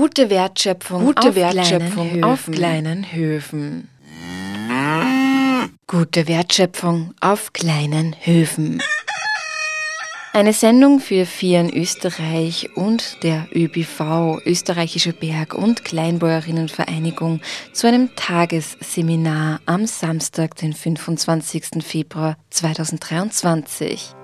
Gute Wertschöpfung, Gute auf, Wertschöpfung kleinen auf kleinen Höfen. Gute Wertschöpfung auf kleinen Höfen. Eine Sendung für Vieren Österreich und der ÖBV, Österreichische Berg- und Kleinbäuerinnenvereinigung, zu einem Tagesseminar am Samstag, den 25. Februar 2023.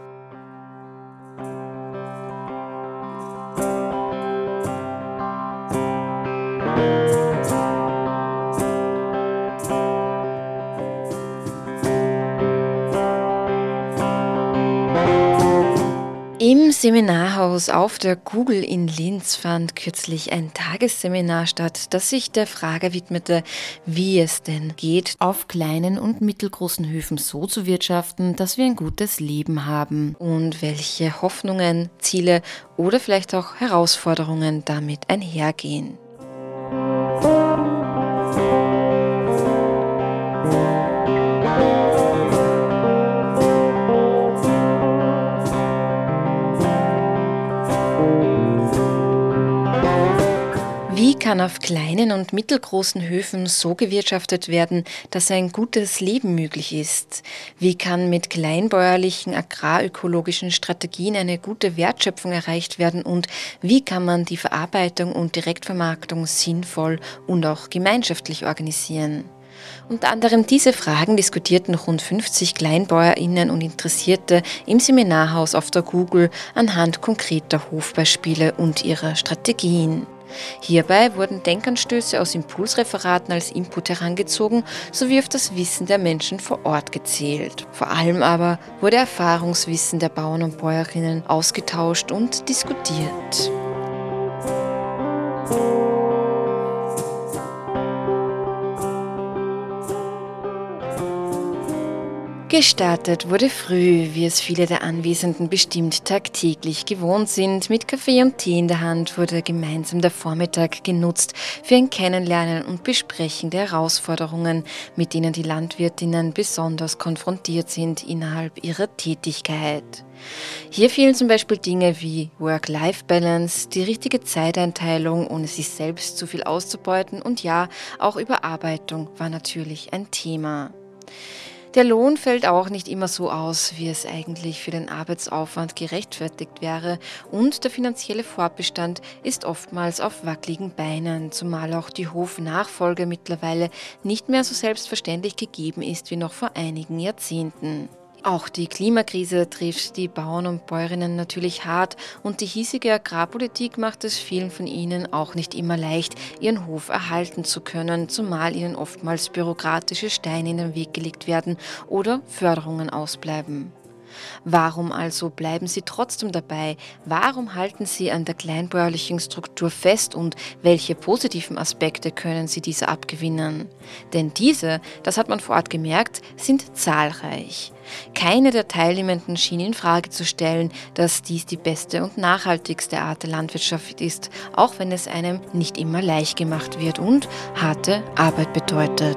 Seminarhaus auf der Google in Linz fand kürzlich ein Tagesseminar statt, das sich der Frage widmete, wie es denn geht, auf kleinen und mittelgroßen Höfen so zu wirtschaften, dass wir ein gutes Leben haben und welche Hoffnungen, Ziele oder vielleicht auch Herausforderungen damit einhergehen. Kann auf kleinen und mittelgroßen Höfen so gewirtschaftet werden, dass ein gutes Leben möglich ist? Wie kann mit kleinbäuerlichen agrarökologischen Strategien eine gute Wertschöpfung erreicht werden? Und wie kann man die Verarbeitung und Direktvermarktung sinnvoll und auch gemeinschaftlich organisieren? Unter anderem diese Fragen diskutierten rund 50 KleinbäuerInnen und Interessierte im Seminarhaus auf der Google anhand konkreter Hofbeispiele und ihrer Strategien. Hierbei wurden Denkanstöße aus Impulsreferaten als Input herangezogen sowie auf das Wissen der Menschen vor Ort gezählt. Vor allem aber wurde Erfahrungswissen der Bauern und Bäuerinnen ausgetauscht und diskutiert. Gestartet wurde früh, wie es viele der Anwesenden bestimmt tagtäglich gewohnt sind. Mit Kaffee und Tee in der Hand wurde gemeinsam der Vormittag genutzt für ein Kennenlernen und Besprechen der Herausforderungen, mit denen die Landwirtinnen besonders konfrontiert sind innerhalb ihrer Tätigkeit. Hier fielen zum Beispiel Dinge wie Work-Life-Balance, die richtige Zeiteinteilung, ohne sich selbst zu viel auszubeuten und ja, auch Überarbeitung war natürlich ein Thema. Der Lohn fällt auch nicht immer so aus, wie es eigentlich für den Arbeitsaufwand gerechtfertigt wäre und der finanzielle Fortbestand ist oftmals auf wackeligen Beinen, zumal auch die Hofnachfolge mittlerweile nicht mehr so selbstverständlich gegeben ist wie noch vor einigen Jahrzehnten. Auch die Klimakrise trifft die Bauern und Bäuerinnen natürlich hart und die hiesige Agrarpolitik macht es vielen von ihnen auch nicht immer leicht, ihren Hof erhalten zu können, zumal ihnen oftmals bürokratische Steine in den Weg gelegt werden oder Förderungen ausbleiben. Warum also bleiben Sie trotzdem dabei? Warum halten Sie an der kleinbäuerlichen Struktur fest und welche positiven Aspekte können Sie dieser abgewinnen? Denn diese, das hat man vor Ort gemerkt, sind zahlreich. Keine der Teilnehmenden schien in Frage zu stellen, dass dies die beste und nachhaltigste Art der Landwirtschaft ist, auch wenn es einem nicht immer leicht gemacht wird und harte Arbeit bedeutet.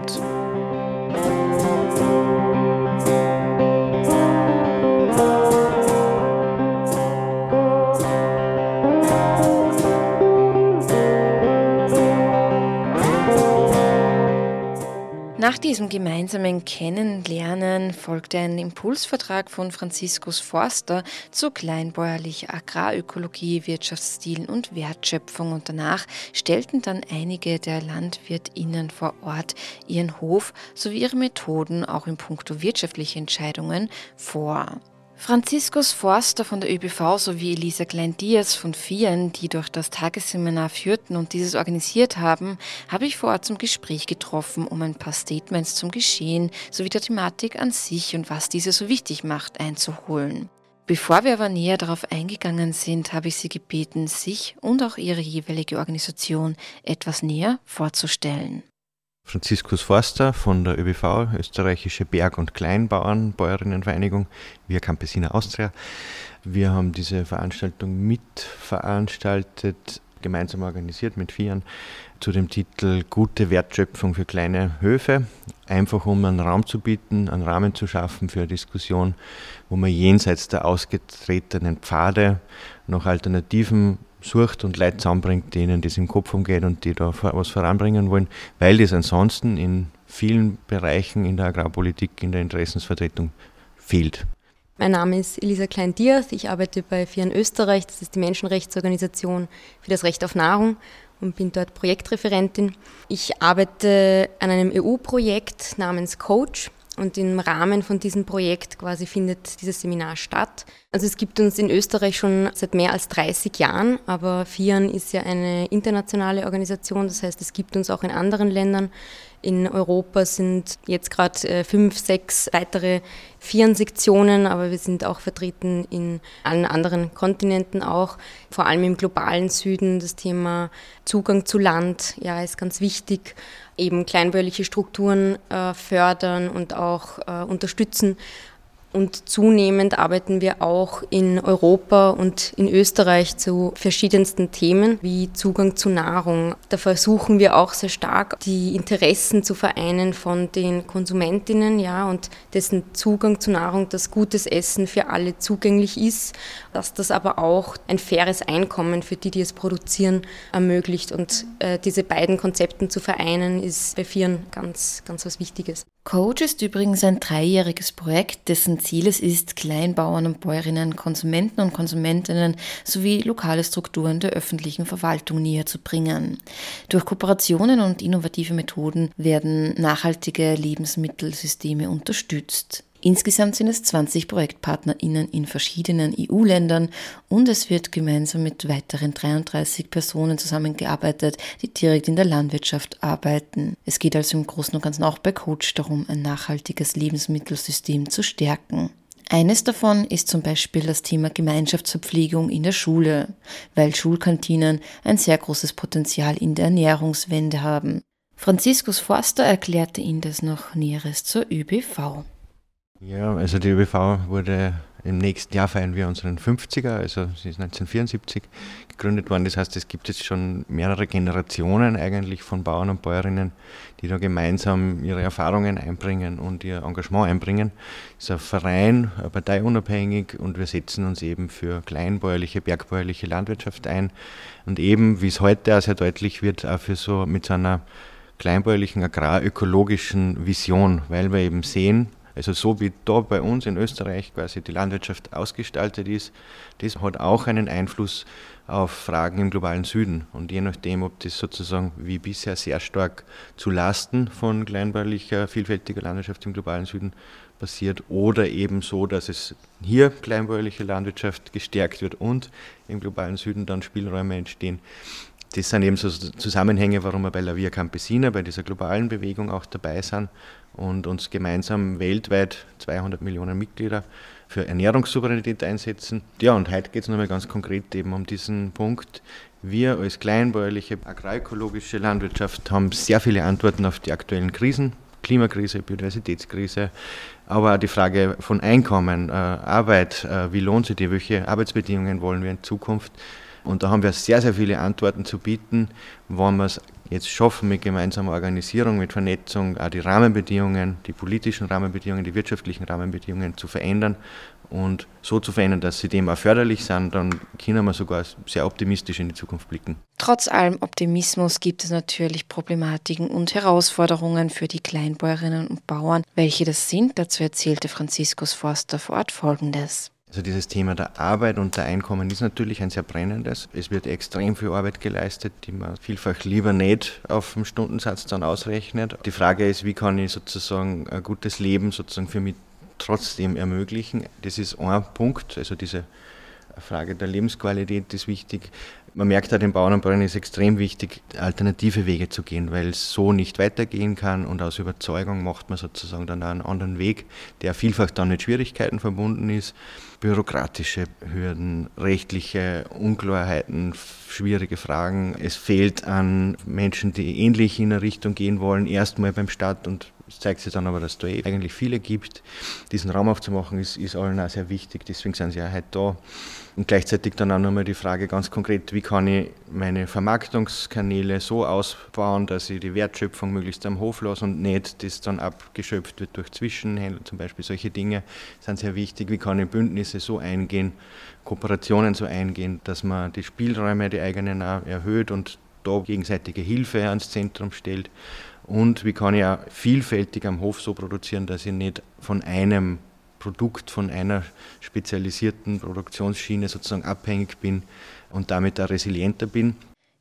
Nach diesem gemeinsamen Kennenlernen folgte ein Impulsvertrag von Franziskus Forster zu kleinbäuerlicher Agrarökologie, Wirtschaftsstilen und Wertschöpfung und danach stellten dann einige der LandwirtInnen vor Ort ihren Hof sowie ihre Methoden auch in puncto wirtschaftliche Entscheidungen vor. Franziskus Forster von der ÖBV sowie Elisa Klein-Diaz von Vieren, die durch das Tagesseminar führten und dieses organisiert haben, habe ich vor Ort zum Gespräch getroffen, um ein paar Statements zum Geschehen sowie der Thematik an sich und was diese so wichtig macht einzuholen. Bevor wir aber näher darauf eingegangen sind, habe ich Sie gebeten, sich und auch Ihre jeweilige Organisation etwas näher vorzustellen. Franziskus Forster von der ÖBV, Österreichische Berg- und Kleinbauern, Bäuerinnenvereinigung, via Campesina Austria. Wir haben diese Veranstaltung mitveranstaltet, gemeinsam organisiert mit Vieren, zu dem Titel Gute Wertschöpfung für kleine Höfe. Einfach um einen Raum zu bieten, einen Rahmen zu schaffen für eine Diskussion, wo man jenseits der ausgetretenen Pfade noch Alternativen sucht und Leute zusammenbringt, denen das im Kopf umgeht und die da was voranbringen wollen, weil das ansonsten in vielen Bereichen in der Agrarpolitik, in der Interessensvertretung fehlt. Mein Name ist Elisa Klein-Diaz. Ich arbeite bei FIAN Österreich. Das ist die Menschenrechtsorganisation für das Recht auf Nahrung und bin dort Projektreferentin. Ich arbeite an einem EU-Projekt namens Coach. Und im Rahmen von diesem Projekt quasi findet dieses Seminar statt. Also es gibt uns in Österreich schon seit mehr als 30 Jahren, aber FIAN ist ja eine internationale Organisation, das heißt es gibt uns auch in anderen Ländern. In Europa sind jetzt gerade äh, fünf, sechs weitere Vieren-Sektionen, aber wir sind auch vertreten in allen anderen Kontinenten auch. Vor allem im globalen Süden das Thema Zugang zu Land, ja, ist ganz wichtig. Eben kleinbäuerliche Strukturen äh, fördern und auch äh, unterstützen. Und zunehmend arbeiten wir auch in Europa und in Österreich zu verschiedensten Themen wie Zugang zu Nahrung. Da versuchen wir auch sehr stark die Interessen zu vereinen von den Konsumentinnen, ja, und dessen Zugang zu Nahrung, dass gutes Essen für alle zugänglich ist, dass das aber auch ein faires Einkommen für die, die es produzieren, ermöglicht. Und äh, diese beiden Konzepten zu vereinen, ist bei Vieren ganz, ganz was Wichtiges. Coach ist übrigens ein dreijähriges Projekt, dessen Ziel es ist, Kleinbauern und Bäuerinnen, Konsumenten und Konsumentinnen sowie lokale Strukturen der öffentlichen Verwaltung näher zu bringen. Durch Kooperationen und innovative Methoden werden nachhaltige Lebensmittelsysteme unterstützt. Insgesamt sind es 20 ProjektpartnerInnen in verschiedenen EU-Ländern und es wird gemeinsam mit weiteren 33 Personen zusammengearbeitet, die direkt in der Landwirtschaft arbeiten. Es geht also im Großen und Ganzen auch bei Coach darum, ein nachhaltiges Lebensmittelsystem zu stärken. Eines davon ist zum Beispiel das Thema Gemeinschaftsverpflegung in der Schule, weil Schulkantinen ein sehr großes Potenzial in der Ernährungswende haben. Franziskus Forster erklärte Ihnen das noch Näheres zur ÖBV. Ja, also die ÖBV wurde im nächsten Jahr feiern wir unseren 50er, also sie ist 1974 gegründet worden. Das heißt, es gibt jetzt schon mehrere Generationen eigentlich von Bauern und Bäuerinnen, die da gemeinsam ihre Erfahrungen einbringen und ihr Engagement einbringen. Es ist ein Verein, parteiunabhängig und wir setzen uns eben für kleinbäuerliche, bergbäuerliche Landwirtschaft ein und eben, wie es heute auch sehr deutlich wird, auch für so mit so einer kleinbäuerlichen agrarökologischen Vision, weil wir eben sehen, also so wie da bei uns in Österreich quasi die Landwirtschaft ausgestaltet ist, das hat auch einen Einfluss auf Fragen im globalen Süden. Und je nachdem, ob das sozusagen wie bisher sehr stark zu Lasten von kleinbäuerlicher, vielfältiger Landwirtschaft im globalen Süden passiert oder eben so, dass es hier kleinbäuerliche Landwirtschaft gestärkt wird und im globalen Süden dann Spielräume entstehen. Das sind eben so Zusammenhänge, warum wir bei La Via Campesina, bei dieser globalen Bewegung auch dabei sind und uns gemeinsam weltweit 200 Millionen Mitglieder für Ernährungssouveränität einsetzen. Ja, und heute geht es nochmal ganz konkret eben um diesen Punkt. Wir als kleinbäuerliche agroökologische Landwirtschaft haben sehr viele Antworten auf die aktuellen Krisen. Klimakrise, Biodiversitätskrise, aber auch die Frage von Einkommen, äh, Arbeit, äh, wie lohnt sich die, welche Arbeitsbedingungen wollen wir in Zukunft. Und da haben wir sehr, sehr viele Antworten zu bieten, wann wir es jetzt schaffen, mit gemeinsamer Organisierung, mit Vernetzung auch die Rahmenbedingungen, die politischen Rahmenbedingungen, die wirtschaftlichen Rahmenbedingungen zu verändern und so zu verändern, dass sie dem auch förderlich sind, dann können wir sogar sehr optimistisch in die Zukunft blicken. Trotz allem Optimismus gibt es natürlich Problematiken und Herausforderungen für die Kleinbäuerinnen und Bauern. Welche das sind, dazu erzählte Franziskus Forster vor Ort Folgendes. Also dieses Thema der Arbeit und der Einkommen ist natürlich ein sehr brennendes. Es wird extrem viel Arbeit geleistet, die man vielfach lieber nicht auf dem Stundensatz dann ausrechnet. Die Frage ist, wie kann ich sozusagen ein gutes Leben sozusagen für mich trotzdem ermöglichen. Das ist ein Punkt, also diese Frage der Lebensqualität ist wichtig. Man merkt auch, den Bauern und Bauern ist extrem wichtig, alternative Wege zu gehen, weil es so nicht weitergehen kann und aus Überzeugung macht man sozusagen dann einen anderen Weg, der vielfach dann mit Schwierigkeiten verbunden ist. Bürokratische Hürden, rechtliche Unklarheiten, schwierige Fragen. Es fehlt an Menschen, die ähnlich in eine Richtung gehen wollen, erstmal beim Staat und Es zeigt sich dann aber, dass es da eh eigentlich viele gibt. Diesen Raum aufzumachen, ist, ist allen auch sehr wichtig. Deswegen sind sie auch heute da. Und gleichzeitig dann auch nochmal die Frage ganz konkret, wie kann ich meine Vermarktungskanäle so ausbauen, dass ich die Wertschöpfung möglichst am Hof lasse und nicht das dann abgeschöpft wird durch Zwischenhändler zum Beispiel. Solche Dinge sind sehr wichtig. Wie kann ich Bündnisse so eingehen, Kooperationen so eingehen, dass man die Spielräume, die eigenen auch erhöht und da gegenseitige Hilfe ans Zentrum stellt. Und wie kann ich auch vielfältig am Hof so produzieren, dass ich nicht von einem Produkt, von einer spezialisierten Produktionsschiene sozusagen abhängig bin und damit auch resilienter bin.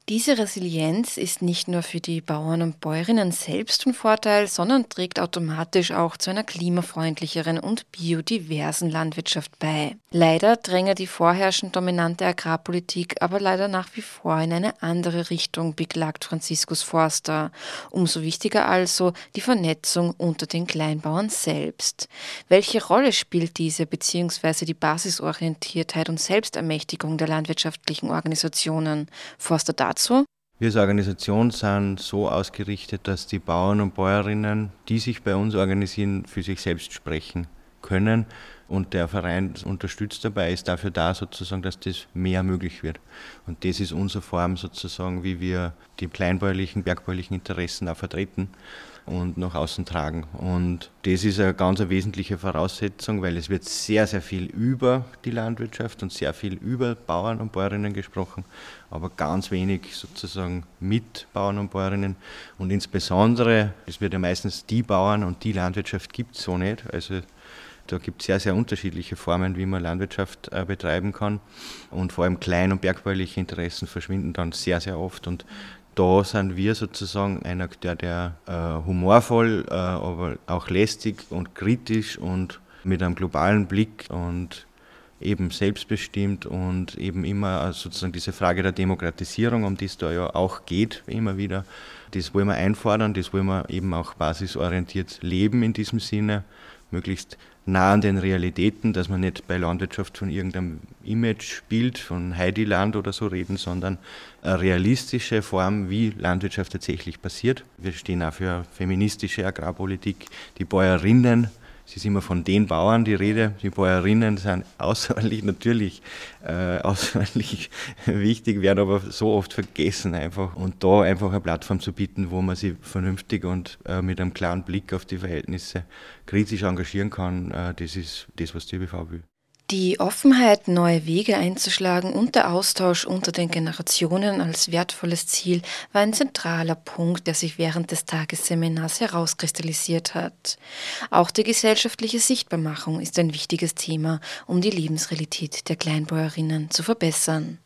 Diese Resilienz ist nicht nur für die Bauern und Bäuerinnen selbst von Vorteil, sondern trägt automatisch auch zu einer klimafreundlicheren und biodiversen Landwirtschaft bei. Leider dränge die vorherrschend dominante Agrarpolitik aber leider nach wie vor in eine andere Richtung, beklagt Franziskus Forster. Umso wichtiger also die Vernetzung unter den Kleinbauern selbst. Welche Rolle spielt diese bzw. die Basisorientiertheit und Selbstermächtigung der landwirtschaftlichen Organisationen? Forster dazu dazu? Wir als Organisation sind so ausgerichtet, dass die Bauern und Bäuerinnen, die sich bei uns organisieren, für sich selbst sprechen können. Und der Verein unterstützt dabei, ist dafür da sozusagen, dass das mehr möglich wird. Und das ist unsere Form sozusagen, wie wir die kleinbäuerlichen, bergbäuerlichen Interessen auch vertreten und nach außen tragen. Und das ist eine ganz wesentliche Voraussetzung, weil es wird sehr, sehr viel über die Landwirtschaft und sehr viel über Bauern und Bäuerinnen gesprochen, aber ganz wenig sozusagen mit Bauern und Bäuerinnen. Und insbesondere, es wird ja meistens die Bauern und die Landwirtschaft gibt es so nicht. Also da gibt es sehr, sehr unterschiedliche Formen, wie man Landwirtschaft äh, betreiben kann. Und vor allem klein- und bergbauliche Interessen verschwinden dann sehr, sehr oft. Und da sind wir sozusagen ein Akteur, der äh, humorvoll, äh, aber auch lästig und kritisch und mit einem globalen Blick und eben selbstbestimmt und eben immer sozusagen diese Frage der Demokratisierung, um die es da ja auch geht, immer wieder, das wollen wir einfordern, das wollen wir eben auch basisorientiert leben in diesem Sinne, möglichst nah an den Realitäten, dass man nicht bei Landwirtschaft von irgendeinem Imagebild von Heidiland oder so reden, sondern eine realistische Form, wie Landwirtschaft tatsächlich passiert. Wir stehen auch für feministische Agrarpolitik. Die Bäuerinnen es ist immer von den Bauern die Rede. Die Bäuerinnen sind außerordentlich natürlich äh, außerordentlich wichtig, werden aber so oft vergessen einfach. Und da einfach eine Plattform zu bieten, wo man sich vernünftig und äh, mit einem klaren Blick auf die Verhältnisse kritisch engagieren kann, äh, das ist das, was die ÖBV will. Die Offenheit, neue Wege einzuschlagen und der Austausch unter den Generationen als wertvolles Ziel war ein zentraler Punkt, der sich während des Tagesseminars herauskristallisiert hat. Auch die gesellschaftliche Sichtbarmachung ist ein wichtiges Thema, um die Lebensrealität der Kleinbäuerinnen zu verbessern.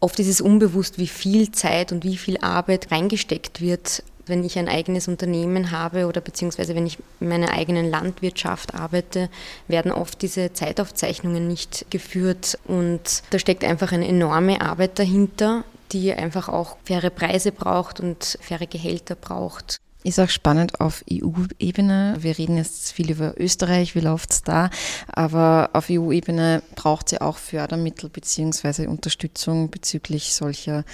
Oft ist es unbewusst, wie viel Zeit und wie viel Arbeit reingesteckt wird wenn ich ein eigenes Unternehmen habe oder beziehungsweise wenn ich in meiner eigenen Landwirtschaft arbeite, werden oft diese Zeitaufzeichnungen nicht geführt und da steckt einfach eine enorme Arbeit dahinter, die einfach auch faire Preise braucht und faire Gehälter braucht. Ist auch spannend auf EU-Ebene. Wir reden jetzt viel über Österreich, wie läuft es da, aber auf EU-Ebene braucht ja auch Fördermittel bzw. Unterstützung bezüglich solcher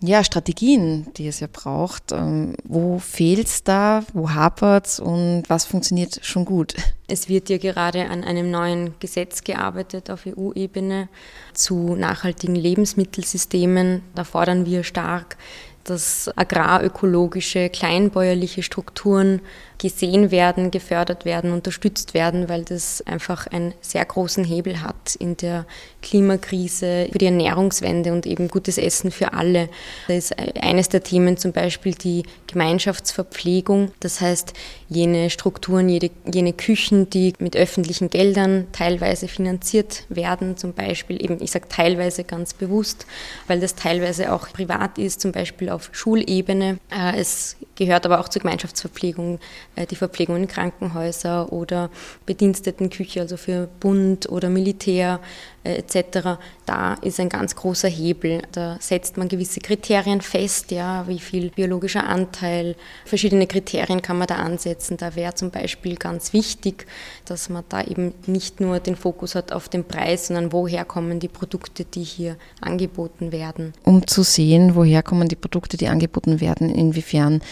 ja, Strategien, die es ja braucht. Ähm, wo fehlt es da, wo hapert es und was funktioniert schon gut? Es wird ja gerade an einem neuen Gesetz gearbeitet auf EU-Ebene zu nachhaltigen Lebensmittelsystemen. Da fordern wir stark dass agrarökologische, kleinbäuerliche Strukturen gesehen werden, gefördert werden, unterstützt werden, weil das einfach einen sehr großen Hebel hat in der Klimakrise, für die Ernährungswende und eben gutes Essen für alle. Da ist eines der Themen zum Beispiel die Gemeinschaftsverpflegung. Das heißt, jene Strukturen, jene, jene Küchen, die mit öffentlichen Geldern teilweise finanziert werden, zum Beispiel eben, ich sage teilweise ganz bewusst, weil das teilweise auch privat ist, zum Beispiel auf Schulebene. Äh, es gehört aber auch zur Gemeinschaftsverpflegung äh, die Verpflegung in Krankenhäuser oder Bedienstetenküche, also für Bund oder Militär. äh, etc., da ist ein ganz großer Hebel. Da setzt man gewisse Kriterien fest, ja, wie viel biologischer Anteil, verschiedene Kriterien kann man da ansetzen. Da wäre zum Beispiel ganz wichtig, dass man da eben nicht nur den Fokus hat auf den Preis, sondern woher kommen die Produkte, die hier angeboten werden. Um zu sehen, woher kommen die Produkte, die angeboten werden, inwiefern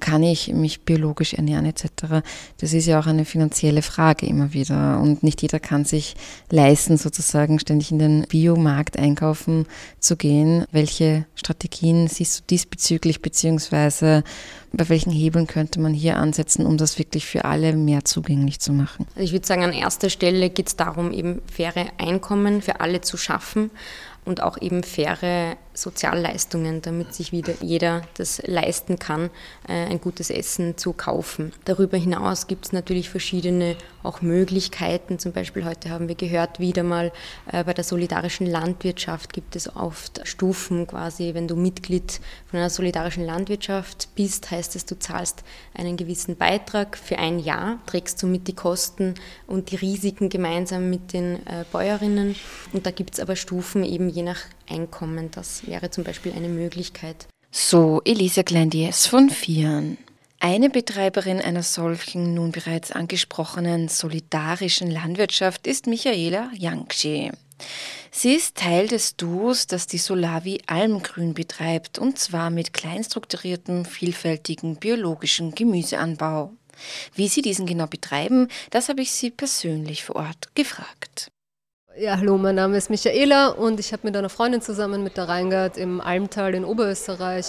kann ich mich biologisch ernähren etc. Das ist ja auch eine finanzielle Frage immer wieder und nicht jeder kann sich leisten, sozusagen ständig in den Biomarkt einkaufen zu gehen. Welche Strategien siehst du diesbezüglich beziehungsweise bei welchen Hebeln könnte man hier ansetzen, um das wirklich für alle mehr zugänglich zu machen? Also ich würde sagen, an erster Stelle geht es darum, eben faire Einkommen für alle zu schaffen und auch eben faire Sozialleistungen, damit sich wieder jeder das leisten kann, äh, ein gutes Essen zu kaufen. Darüber hinaus gibt es natürlich verschiedene auch Möglichkeiten. Zum Beispiel heute haben wir gehört, wieder mal äh, bei der solidarischen Landwirtschaft gibt es oft Stufen quasi. Wenn du Mitglied von einer solidarischen Landwirtschaft bist, heißt es, du zahlst einen gewissen Beitrag für ein Jahr, trägst somit die Kosten und die Risiken gemeinsam mit den äh, Bäuerinnen. Und da gibt es aber Stufen eben je nach Einkommen. Das wäre zum Beispiel eine Möglichkeit. So, Elisa Kleindies von Vieren. Eine Betreiberin einer solchen nun bereits angesprochenen solidarischen Landwirtschaft ist Michaela Yangschi. Sie ist Teil des Duos, das die Solavi Almgrün betreibt, und zwar mit kleinstrukturiertem, vielfältigen biologischen Gemüseanbau. Wie sie diesen genau betreiben, das habe ich sie persönlich vor Ort gefragt. Ja, hallo, mein Name ist Michaela und ich habe mit einer Freundin zusammen mit der Reingard im Almtal in Oberösterreich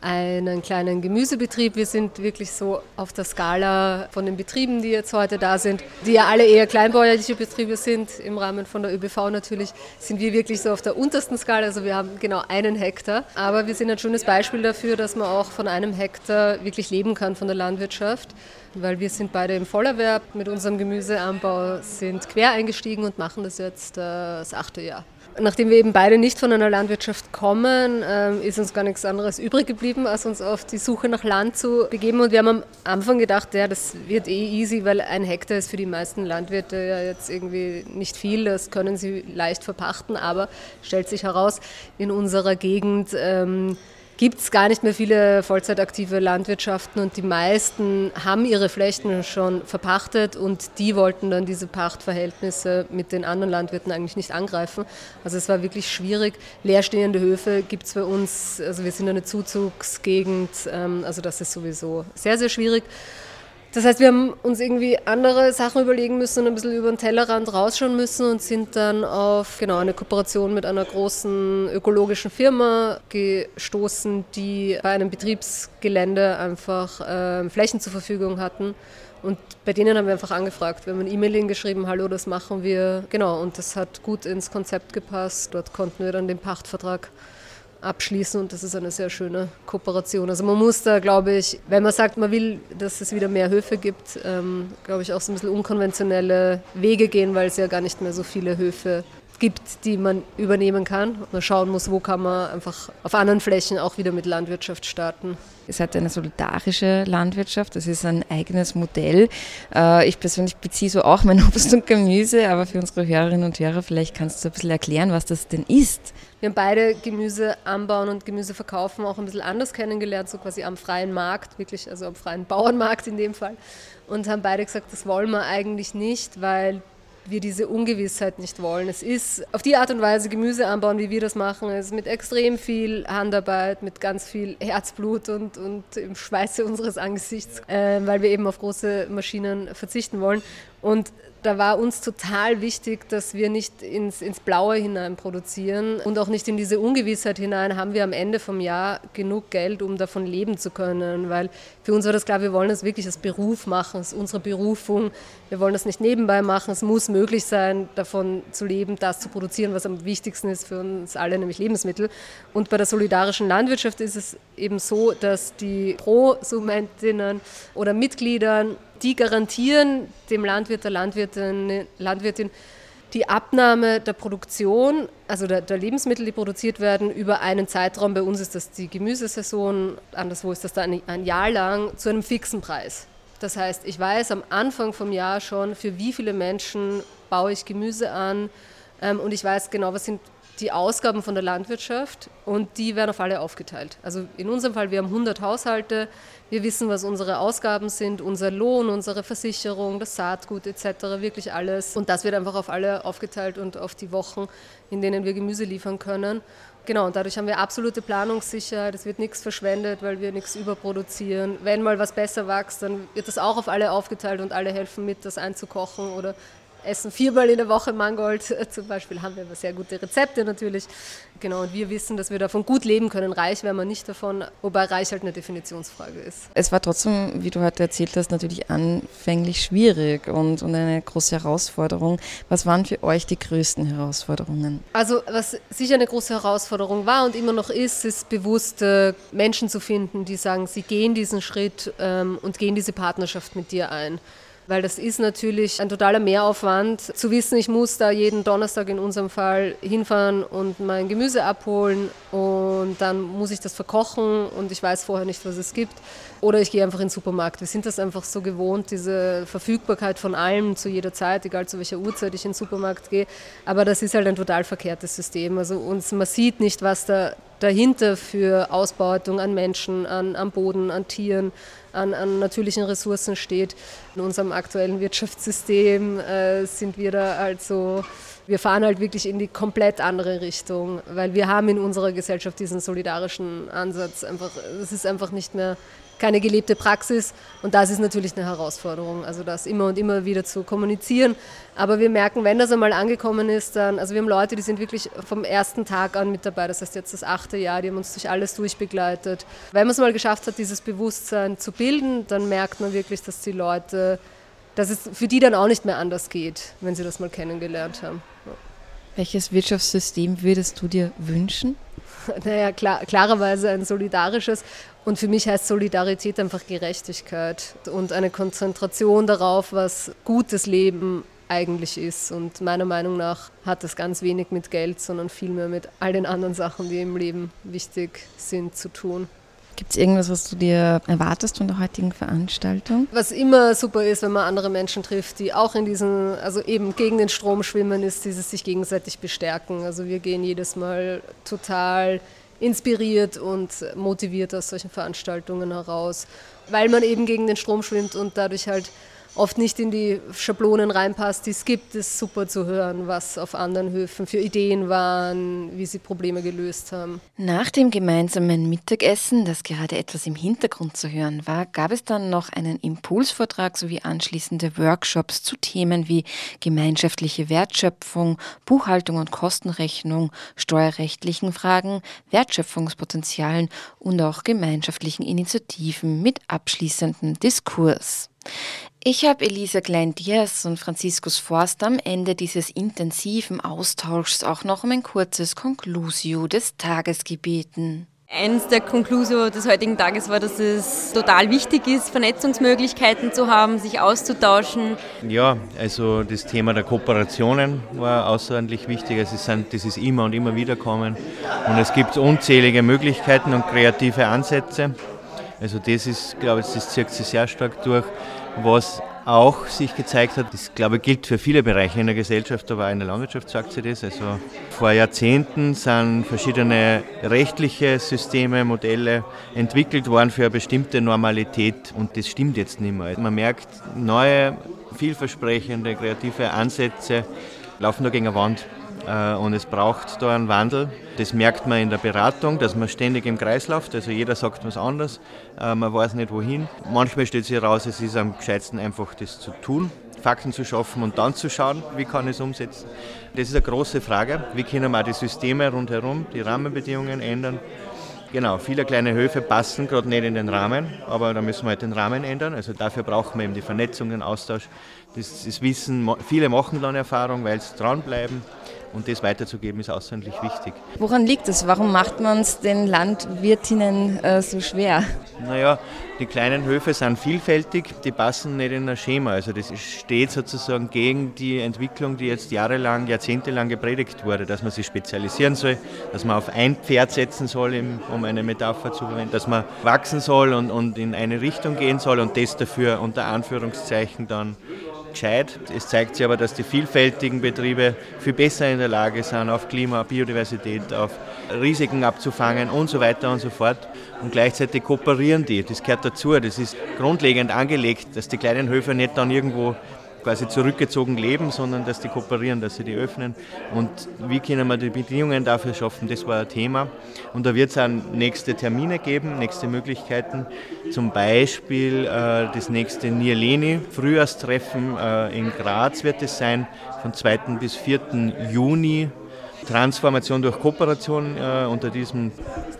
einen kleinen Gemüsebetrieb. Wir sind wirklich so auf der Skala von den Betrieben, die jetzt heute da sind, die ja alle eher kleinbäuerliche Betriebe sind, im Rahmen von der ÖBV natürlich, sind wir wirklich so auf der untersten Skala. Also wir haben genau einen Hektar. Aber wir sind ein schönes Beispiel dafür, dass man auch von einem Hektar wirklich leben kann von der Landwirtschaft weil wir sind beide im Vollerwerb mit unserem Gemüseanbau, sind quer eingestiegen und machen das jetzt äh, das achte Jahr. Nachdem wir eben beide nicht von einer Landwirtschaft kommen, ähm, ist uns gar nichts anderes übrig geblieben, als uns auf die Suche nach Land zu begeben. Und wir haben am Anfang gedacht, ja, das wird eh easy, weil ein Hektar ist für die meisten Landwirte ja jetzt irgendwie nicht viel. Das können sie leicht verpachten, aber stellt sich heraus, in unserer Gegend ähm, gibt es gar nicht mehr viele vollzeitaktive Landwirtschaften und die meisten haben ihre Flächen schon verpachtet und die wollten dann diese Pachtverhältnisse mit den anderen Landwirten eigentlich nicht angreifen. Also es war wirklich schwierig. Leerstehende Höfe gibt es bei uns, also wir sind eine Zuzugsgegend, ähm, also das ist sowieso sehr, sehr schwierig. Das heißt, wir haben uns irgendwie andere Sachen überlegen müssen und ein bisschen über den Tellerrand rausschauen müssen und sind dann auf genau, eine Kooperation mit einer großen ökologischen Firma gestoßen, die bei einem Betriebsgelände einfach äh, Flächen zur Verfügung hatten. Und bei denen haben wir einfach angefragt. Wir haben ein E-Mail hingeschrieben, hallo, das machen wir. Genau, und das hat gut ins Konzept gepasst. Dort konnten wir dann den Pachtvertrag abschließen und das ist eine sehr schöne Kooperation. Also man muss da, glaube ich, wenn man sagt, man will, dass es wieder mehr Höfe gibt, ähm, glaube ich, auch so ein bisschen unkonventionelle Wege gehen, weil es ja gar nicht mehr so viele Höfe gibt, die man übernehmen kann. Man schauen muss, wo kann man einfach auf anderen Flächen auch wieder mit Landwirtschaft starten. Ihr seid eine solidarische Landwirtschaft, das ist ein eigenes Modell. Äh, ich persönlich beziehe so auch mein Obst und Gemüse, aber für unsere Hörerinnen und Hörer, vielleicht kannst du ein bisschen erklären, was das denn ist. Wir haben beide Gemüse anbauen und Gemüse verkaufen auch ein bisschen anders kennengelernt, so quasi am freien Markt, wirklich, also am freien Bauernmarkt in dem Fall. Und haben beide gesagt, das wollen wir eigentlich nicht, weil wir diese Ungewissheit nicht wollen. Es ist auf die Art und Weise Gemüse anbauen, wie wir das machen, es ist mit extrem viel Handarbeit, mit ganz viel Herzblut und, und im Schweiße unseres Angesichts, äh, weil wir eben auf große Maschinen verzichten wollen. Und da war uns total wichtig, dass wir nicht ins, ins Blaue hinein produzieren und auch nicht in diese Ungewissheit hinein, haben wir am Ende vom Jahr genug Geld, um davon leben zu können. Weil für uns war das klar, wir wollen das wirklich als Beruf machen, ist unsere Berufung. Wir wollen das nicht nebenbei machen. Es muss möglich sein, davon zu leben, das zu produzieren, was am wichtigsten ist für uns alle, nämlich Lebensmittel. Und bei der solidarischen Landwirtschaft ist es eben so, dass die Prosumentinnen oder Mitgliedern die garantieren dem Landwirt, der Landwirtin, Landwirtin die Abnahme der Produktion, also der, der, Lebensmittel, die produziert werden, über einen Zeitraum. Bei uns ist das die Gemüsesaison, anderswo ist das dann ein Jahr lang zu einem fixen Preis. Das heißt, ich weiß am Anfang vom Jahr schon, für wie viele Menschen baue ich Gemüse an, Ähm, und ich weiß genau, was sind die Ausgaben von der Landwirtschaft und die werden auf alle aufgeteilt. Also in unserem Fall, wir haben 100 Haushalte, wir wissen, was unsere Ausgaben sind, unser Lohn, unsere Versicherung, das Saatgut etc., wirklich alles. Und das wird einfach auf alle aufgeteilt und auf die Wochen, in denen wir Gemüse liefern können. Genau, und dadurch haben wir absolute Planungssicherheit, es wird nichts verschwendet, weil wir nichts überproduzieren. Wenn mal was besser wächst, dann wird das auch auf alle aufgeteilt und alle helfen mit, das einzukochen oder essen viermal in der Woche Mangold zum Beispiel, haben wir aber sehr gute Rezepte natürlich. Genau, und wir wissen, dass wir davon gut leben können. Reich wäre man nicht davon, wobei reich halt eine Definitionsfrage ist. Es war trotzdem, wie du heute erzählt hast, natürlich anfänglich schwierig und, und eine große Herausforderung. Was waren für euch die größten Herausforderungen? Also, was sicher eine große Herausforderung war und immer noch ist, ist bewusst äh, Menschen zu finden, die sagen, sie gehen diesen Schritt ähm, und gehen diese Partnerschaft mit dir ein weil das ist natürlich ein totaler Mehraufwand, zu wissen, ich muss da jeden Donnerstag in unserem Fall hinfahren und mein Gemüse abholen und dann muss ich das verkochen und ich weiß vorher nicht, was es gibt. Oder ich gehe einfach in den Supermarkt. Wir sind das einfach so gewohnt, diese Verfügbarkeit von allem zu jeder Zeit, egal zu welcher Uhrzeit ich in den Supermarkt gehe. Aber das ist halt ein total verkehrtes System. Also uns, man sieht nicht, was da dahinter für Ausbeutung an Menschen, an, am Boden, an Tieren, an, an natürlichen Ressourcen steht. In unserem aktuellen Wirtschaftssystem äh, sind wir da also wir fahren halt wirklich in die komplett andere Richtung, weil wir haben in unserer Gesellschaft diesen solidarischen Ansatz einfach, es ist einfach nicht mehr keine gelebte Praxis und das ist natürlich eine Herausforderung, also das immer und immer wieder zu kommunizieren. Aber wir merken, wenn das einmal angekommen ist, dann, also wir haben Leute, die sind wirklich vom ersten Tag an mit dabei, das heißt jetzt das achte Jahr, die haben uns durch alles durchbegleitet. Wenn man es mal geschafft hat, dieses Bewusstsein zu bilden, dann merkt man wirklich, dass die Leute, dass es für die dann auch nicht mehr anders geht, wenn sie das mal kennengelernt haben. Ja. Welches Wirtschaftssystem würdest du dir wünschen? Naja, klar, klarerweise ein solidarisches. Und für mich heißt Solidarität einfach Gerechtigkeit und eine Konzentration darauf, was gutes Leben eigentlich ist. Und meiner Meinung nach hat das ganz wenig mit Geld, sondern vielmehr mit all den anderen Sachen, die im Leben wichtig sind, zu tun. Gibt es irgendwas, was du dir erwartest von der heutigen Veranstaltung? Was immer super ist, wenn man andere Menschen trifft, die auch in diesen, also eben gegen den Strom schwimmen, ist dieses sich gegenseitig bestärken. Also wir gehen jedes Mal total inspiriert und motiviert aus solchen Veranstaltungen heraus, weil man eben gegen den Strom schwimmt und dadurch halt oft nicht in die Schablonen reinpasst, die es gibt, ist super zu hören, was auf anderen Höfen für Ideen waren, wie sie Probleme gelöst haben. Nach dem gemeinsamen Mittagessen, das gerade etwas im Hintergrund zu hören war, gab es dann noch einen Impulsvortrag sowie anschließende Workshops zu Themen wie gemeinschaftliche Wertschöpfung, Buchhaltung und Kostenrechnung, steuerrechtlichen Fragen, Wertschöpfungspotenzialen und auch gemeinschaftlichen Initiativen mit abschließendem Diskurs. Ich habe Elisa Klein-Diaz und Franziskus Forst am Ende dieses intensiven Austauschs auch noch um ein kurzes Conclusio des Tages gebeten. Eins der Conclusio des heutigen Tages war, dass es total wichtig ist, Vernetzungsmöglichkeiten zu haben, sich auszutauschen. Ja, also das Thema der Kooperationen war außerordentlich wichtig. Also es sind, das ist immer und immer wieder kommen. Und es gibt unzählige Möglichkeiten und kreative Ansätze. Also das ist, glaube ich, das zieht sich sehr stark durch. Was auch sich gezeigt hat, das glaube ich gilt für viele Bereiche in der Gesellschaft, aber auch in der Landwirtschaft sagt sie das. Also vor Jahrzehnten sind verschiedene rechtliche Systeme, Modelle entwickelt worden für eine bestimmte Normalität und das stimmt jetzt nicht mehr. Man merkt, neue, vielversprechende, kreative Ansätze laufen da gegen eine Wand. Äh, und es braucht da einen Wandel. Das merkt man in der Beratung, dass man ständig im Kreis läuft. Also jeder sagt was anderes. Äh, man weiß nicht wohin. Manchmal stellt sich heraus, es ist am gescheitsten einfach das zu tun, Fakten zu schaffen und dann zu schauen, wie kann ich es umsetzen. Das ist eine große Frage. Wie können wir die Systeme rundherum, die Rahmenbedingungen ändern? Genau, viele kleine Höfe passen gerade nicht in den Rahmen, aber da müssen wir halt den Rahmen ändern. Also dafür brauchen wir eben die Vernetzung, den Austausch. Das, das Wissen, viele machen dann Erfahrung, weil sie dranbleiben. Und das weiterzugeben ist außerordentlich wichtig. Woran liegt es? Warum macht man es den Landwirtinnen äh, so schwer? Naja, die kleinen Höfe sind vielfältig, die passen nicht in ein Schema. Also das steht sozusagen gegen die Entwicklung, die jetzt jahrelang, jahrzehntelang gepredigt wurde, dass man sich spezialisieren soll, dass man auf ein Pferd setzen soll, um eine Metapher zu verwenden, dass man wachsen soll und, und in eine Richtung gehen soll und das dafür unter Anführungszeichen dann gescheit. Es zeigt sich aber, dass die vielfältigen Betriebe viel besser in der Lage sind, auf Klima, Biodiversität, auf Risiken abzufangen und so weiter und so fort. Und gleichzeitig kooperieren die. Das gehört dazu. Das ist grundlegend angelegt, dass die kleinen Höfe nicht dann irgendwo quasi zurückgezogen leben, sondern dass die kooperieren, dass sie die öffnen. Und wie können wir die Bedingungen dafür schaffen, das war ein Thema. Und da wird es auch nächste Termine geben, nächste Möglichkeiten. Zum Beispiel äh, das nächste Nierleni Frühjahrstreffen äh, in Graz wird es sein, von 2. bis 4. Juni. Transformation durch Kooperation äh, unter diesem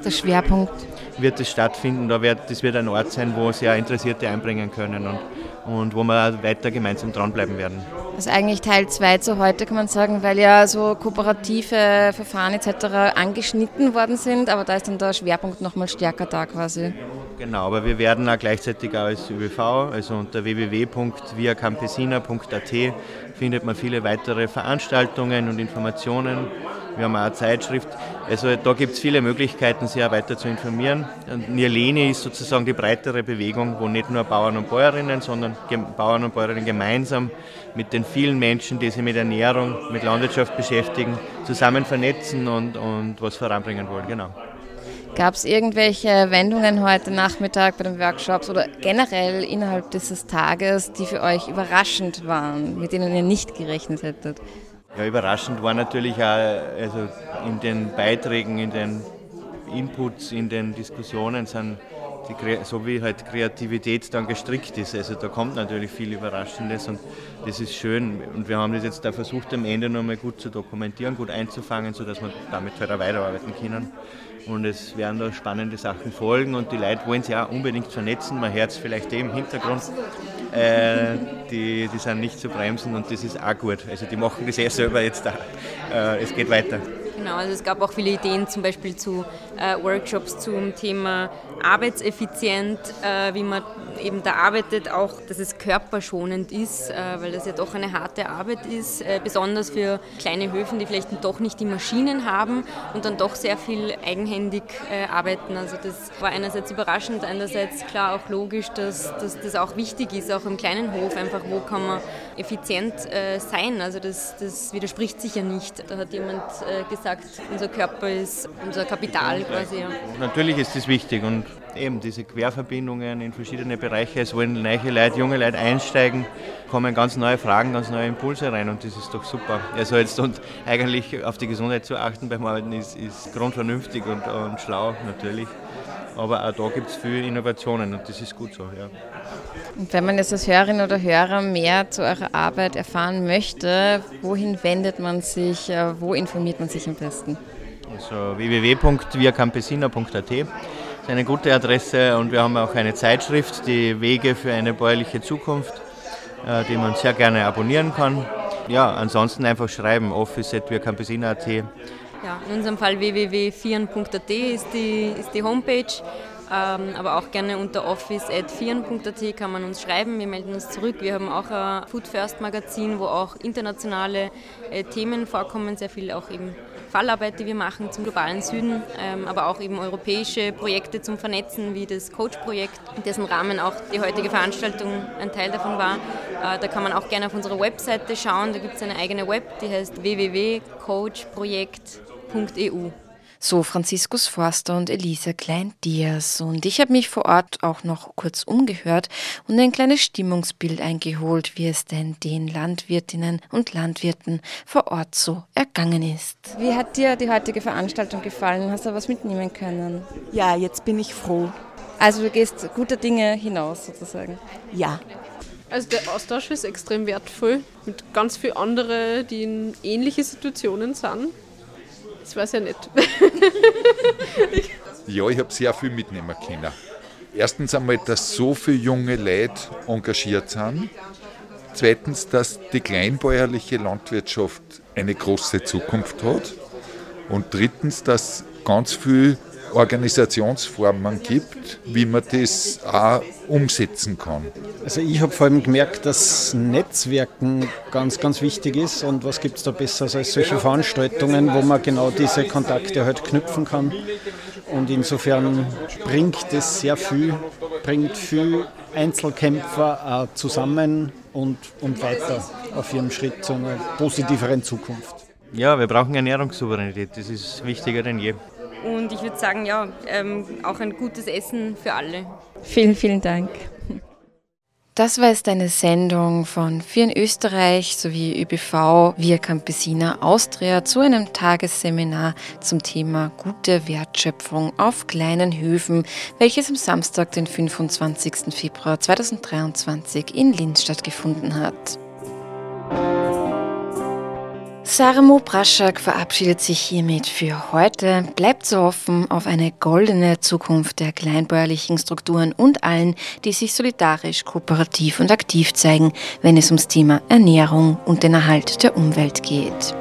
der Schwerpunkt wird es stattfinden. Da wird, das wird ein Ort sein, wo sehr Interessierte einbringen können. Und und wo wir weiter gemeinsam dranbleiben werden. Also eigentlich Teil 2 zu heute kann man sagen, weil ja so kooperative Verfahren etc. angeschnitten worden sind, aber da ist dann der Schwerpunkt nochmal stärker da quasi. Genau, aber wir werden auch gleichzeitig auch als ÖBV, also unter www.viacampesina.at findet man viele weitere Veranstaltungen und Informationen. Wir haben auch eine Zeitschrift. Also da gibt es viele Möglichkeiten, sich auch weiter zu informieren. Und Nierleni ist sozusagen die breitere Bewegung, wo nicht nur Bauern und Bäuerinnen, sondern Bauern und Bäuerinnen gemeinsam mit den vielen Menschen, die sich mit Ernährung, mit Landwirtschaft beschäftigen, zusammen vernetzen und, und was voranbringen wollen. Genau. Gab es irgendwelche Wendungen heute Nachmittag bei den Workshops oder generell innerhalb dieses Tages, die für euch überraschend waren, mit denen ihr nicht gerechnet hättet? Ja, überraschend war natürlich auch also in den Beiträgen, in den Inputs, in den Diskussionen sind die, so wie halt Kreativität dann gestrickt ist. Also da kommt natürlich viel Überraschendes und das ist schön. Und wir haben das jetzt da versucht, am Ende nochmal gut zu dokumentieren, gut einzufangen, sodass wir damit halt weiterarbeiten können. Und es werden da spannende Sachen folgen und die Leute wollen sich auch unbedingt vernetzen. Man hört es vielleicht eh im Hintergrund. Äh, die, die sind nicht zu bremsen und das ist auch gut. Also die machen das eh selber jetzt da. Äh, es geht weiter. Genau, also es gab auch viele Ideen zum Beispiel zu äh, Workshops zum Thema arbeitseffizient, äh, wie man eben da arbeitet, auch dass es körperschonend ist, äh, weil das ja doch eine harte Arbeit ist, äh, besonders für kleine Höfen, die vielleicht doch nicht die Maschinen haben und dann doch sehr viel eigenhändig äh, arbeiten. Also das war einerseits überraschend, einerseits klar auch logisch, dass, dass das auch wichtig ist, auch im kleinen Hof, einfach wo kann man effizient äh, sein. Also das, das widerspricht sich ja nicht. Da hat jemand gesagt, gesagt, unser Körper ist unser Kapital quasi. Ja. Natürlich ist das wichtig und eben diese Querverbindungen in verschiedene Bereiche, es wollen neue Leute, junge Leute einsteigen, kommen ganz neue Fragen, ganz neue Impulse rein und das ist doch super. Also jetzt und eigentlich auf die Gesundheit zu achten beim Arbeiten ist, ist grundvernünftig und, und schlau natürlich. Aber auch da gibt es viele Innovationen und das ist gut so. Ja. Und wenn man jetzt als Hörerin oder Hörer mehr zu eurer Arbeit erfahren möchte, wohin wendet man sich, äh, wo informiert man sich am besten? Also www.viacampesina.at ist eine gute Adresse und wir haben auch eine Zeitschrift, die Wege für eine bäuerliche Zukunft, äh, die man sehr gerne abonnieren kann. Ja, ansonsten einfach schreiben, office.viacampesina.at. Ja, in unserem Fall www.vieren.at ist die, ist die Homepage. Ähm, aber auch gerne unter office.vieren.at kann man uns schreiben. Wir melden uns zurück. Wir haben auch ein Food First Magazin, wo auch internationale äh, Themen vorkommen, sehr viel auch eben Fallarbeit, die wir machen zum globalen Süden, ähm, aber auch eben europäische Projekte zum Vernetzen, wie das Coach-Projekt, in dessen Rahmen auch die heutige Veranstaltung ein Teil davon war. Äh, da kann man auch gerne auf unserer Webseite schauen. Da gibt es eine eigene Web, die heißt www.coachprojekt.eu. So Franziskus Forster und Elisa Klein-Diaz. Und ich habe mich vor Ort auch noch kurz umgehört und ein kleines Stimmungsbild eingeholt, wie es denn den Landwirtinnen und Landwirten vor Ort so ergangen ist. Wie hat dir die heutige Veranstaltung gefallen? Hast du was mitnehmen können? Ja, jetzt bin ich froh. Also du gehst guter Dinge hinaus sozusagen? Ja. Also der Austausch ist extrem wertvoll mit ganz vielen anderen, die in ähnliche Situationen sind. Das weiß ja nicht. ja, ich habe sehr viel mitnehmen können. Erstens einmal, dass so viele junge Leute engagiert sind. Zweitens, dass die kleinbäuerliche Landwirtschaft eine große Zukunft hat. Und drittens, dass ganz viel Organisationsformen gibt, wie man das auch umsetzen kann. Also ich habe vor allem gemerkt, dass Netzwerken ganz, ganz wichtig ist und was gibt es da besser als solche Veranstaltungen, wo man genau diese Kontakte halt knüpfen kann. Und insofern bringt es sehr viel, bringt viel Einzelkämpfer zusammen und, und weiter auf ihrem Schritt zu einer positiveren Zukunft. Ja, wir brauchen Ernährungssouveränität, das ist wichtiger denn je. Und ich würde sagen, ja, ähm, auch ein gutes Essen für alle. Vielen, vielen Dank. Das war jetzt eine Sendung von Vieren Österreich sowie ÖBV Via Campesina Austria zu einem Tagesseminar zum Thema gute Wertschöpfung auf kleinen Höfen, welches am Samstag, den 25. Februar 2023 in Linz stattgefunden hat. Sarmo Praschak verabschiedet sich hiermit für heute. Bleibt zu hoffen auf eine goldene Zukunft der kleinbäuerlichen Strukturen und allen, die sich solidarisch, kooperativ und aktiv zeigen, wenn es ums Thema Ernährung und den Erhalt der Umwelt geht.